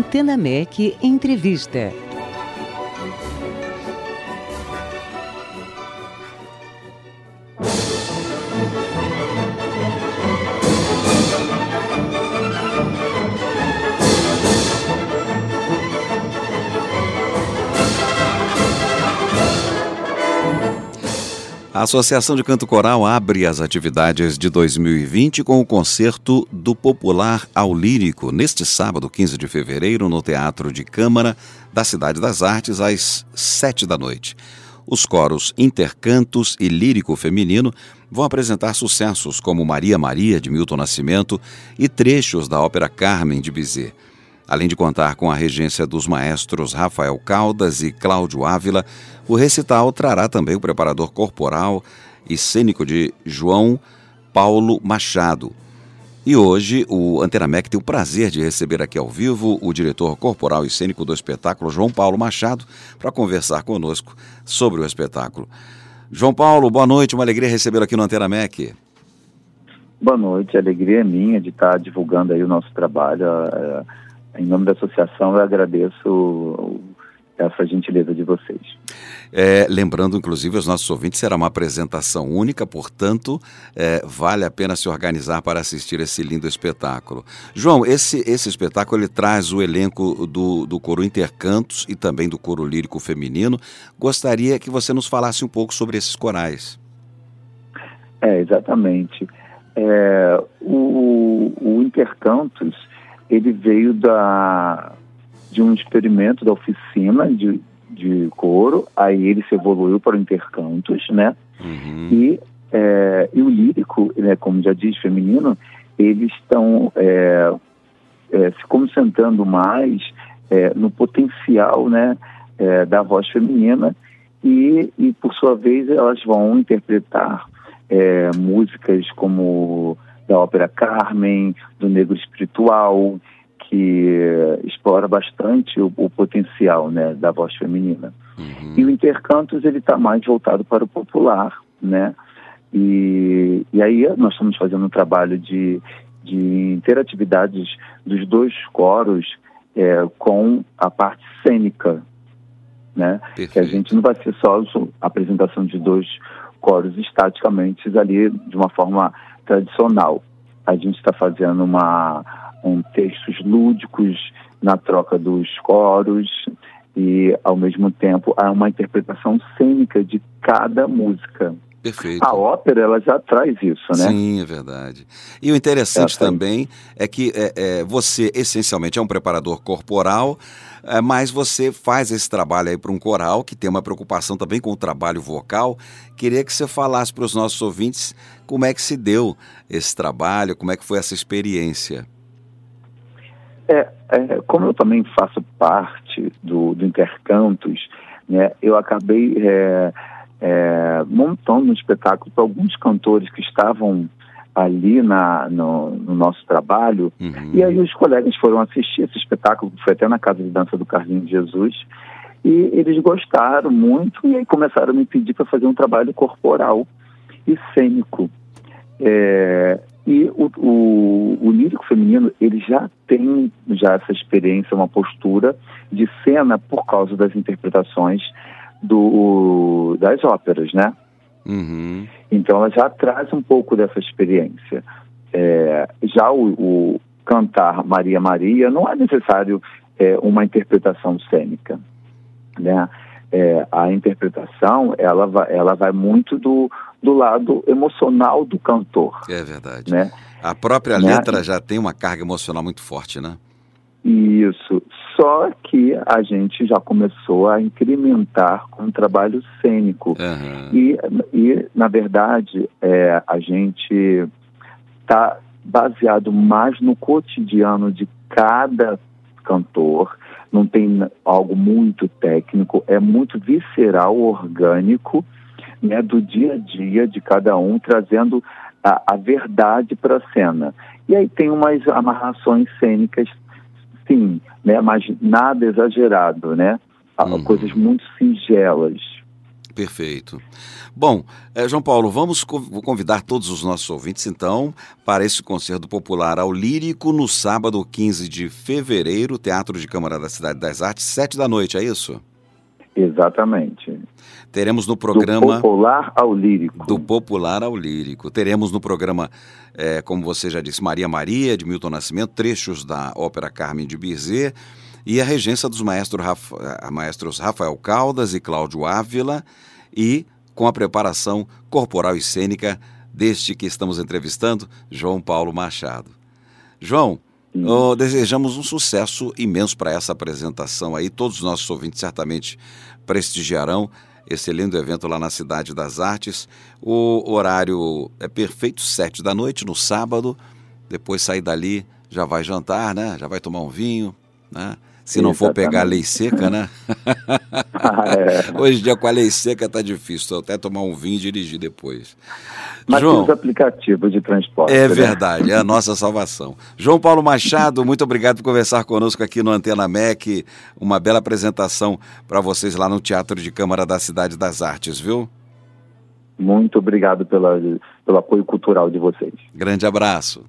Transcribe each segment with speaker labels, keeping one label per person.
Speaker 1: Antena MEC Entrevista.
Speaker 2: A Associação de Canto Coral abre as atividades de 2020 com o concerto do Popular ao Lírico, neste sábado, 15 de fevereiro, no Teatro de Câmara da Cidade das Artes, às 7 da noite. Os coros Intercantos e Lírico Feminino vão apresentar sucessos como Maria Maria, de Milton Nascimento, e trechos da ópera Carmen, de Bizet. Além de contar com a regência dos maestros Rafael Caldas e Cláudio Ávila, o recital trará também o preparador corporal e cênico de João Paulo Machado. E hoje o Antenamec tem o prazer de receber aqui ao vivo o diretor corporal e cênico do espetáculo, João Paulo Machado, para conversar conosco sobre o espetáculo. João Paulo, boa noite, uma alegria recebê-lo aqui no Antenamec.
Speaker 3: Boa noite, a alegria é minha de estar divulgando aí o nosso trabalho. Em nome da associação, eu agradeço essa gentileza de vocês.
Speaker 2: É, lembrando, inclusive, aos nossos ouvintes, será uma apresentação única, portanto, é, vale a pena se organizar para assistir esse lindo espetáculo. João, esse, esse espetáculo ele traz o elenco do, do coro Intercantos e também do coro lírico feminino. Gostaria que você nos falasse um pouco sobre esses corais.
Speaker 3: É, exatamente. É, o, o Intercantos, ele veio da, de um experimento da oficina de, de coro, aí ele se evoluiu para o intercantos, né? Uhum. E, é, e o lírico, né, como já diz, feminino, eles estão é, é, se concentrando mais é, no potencial, né, é, da voz feminina e, e, por sua vez, elas vão interpretar é, músicas como da ópera Carmen, do Negro Espiritual, que explora bastante o, o potencial né, da voz feminina. Uhum. E o Intercantos ele está mais voltado para o popular, né? E, e aí nós estamos fazendo um trabalho de, de interatividades dos dois coros é, com a parte cênica, né? Perfeito. Que a gente não vai ser só a apresentação de dois coros estaticamente ali de uma forma tradicional. A gente está fazendo uma com textos lúdicos na troca dos coros e, ao mesmo tempo, há uma interpretação cênica de cada música.
Speaker 2: Perfeito.
Speaker 3: A ópera ela já traz isso, né?
Speaker 2: Sim, é verdade. E o interessante também é que é, é, você essencialmente é um preparador corporal, é, mas você faz esse trabalho aí para um coral que tem uma preocupação também com o trabalho vocal. Queria que você falasse para os nossos ouvintes como é que se deu esse trabalho, como é que foi essa experiência.
Speaker 3: É, é, como eu também faço parte do, do Intercantos, né, eu acabei é, montando um espetáculo para alguns cantores que estavam ali na, no, no nosso trabalho. Uhum. E aí os colegas foram assistir esse espetáculo, que foi até na Casa de Dança do Carlinhos Jesus, e eles gostaram muito e aí começaram a me pedir para fazer um trabalho corporal e cênico. É, e o, o, o, lírico feminino, ele já tem já essa experiência, uma postura de cena por causa das interpretações do, das óperas, né? Uhum. Então ela já traz um pouco dessa experiência. É, já o, o, cantar Maria Maria não é necessário é, uma interpretação cênica, né? É, a interpretação ela vai, ela vai muito do, do lado emocional do cantor.
Speaker 2: É verdade. Né? A própria né? letra já tem uma carga emocional muito forte, né?
Speaker 3: Isso. Só que a gente já começou a incrementar com o trabalho cênico. Uhum. E, e, na verdade, é, a gente está baseado mais no cotidiano de cada cantor. Não tem algo muito técnico, é muito visceral, orgânico né, do dia a dia de cada um, trazendo a, a verdade para a cena. E aí tem umas amarrações cênicas, sim, né, mas nada exagerado, né? Uhum. Coisas muito singelas.
Speaker 2: Perfeito. Bom, eh, João Paulo, vamos convidar todos os nossos ouvintes, então, para esse concerto popular ao Lírico no sábado 15 de fevereiro, Teatro de Câmara da Cidade das Artes, sete da noite, é isso?
Speaker 3: Exatamente.
Speaker 2: Teremos no programa.
Speaker 3: Do popular ao lírico.
Speaker 2: Do popular ao lírico. Teremos no programa, é, como você já disse, Maria Maria, de Milton Nascimento, trechos da ópera Carmen de Bizet e a regência dos maestros, Rafa, maestros Rafael Caldas e Cláudio Ávila e com a preparação corporal e cênica deste que estamos entrevistando, João Paulo Machado. João, oh, desejamos um sucesso imenso para essa apresentação aí. Todos os nossos ouvintes certamente prestigiarão esse lindo evento lá na Cidade das Artes. O horário é perfeito, sete da noite, no sábado. Depois sair dali, já vai jantar, né? Já vai tomar um vinho, né? Se não for pegar a lei seca, né? ah, é. Hoje em dia com a lei seca tá difícil, até tomar um vinho e dirigir depois.
Speaker 3: Mas João, os aplicativos de transporte.
Speaker 2: É né? verdade, é a nossa salvação. João Paulo Machado, muito obrigado por conversar conosco aqui no Antena MEC. Uma bela apresentação para vocês lá no Teatro de Câmara da Cidade das Artes, viu?
Speaker 3: Muito obrigado pela, pelo apoio cultural de vocês.
Speaker 2: Grande abraço.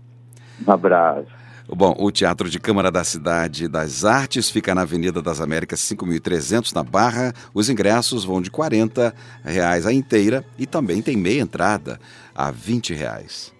Speaker 3: Um abraço.
Speaker 2: Bom, o Teatro de Câmara da Cidade das Artes fica na Avenida das Américas 5.300, na Barra. Os ingressos vão de 40 reais a inteira e também tem meia entrada a 20 reais.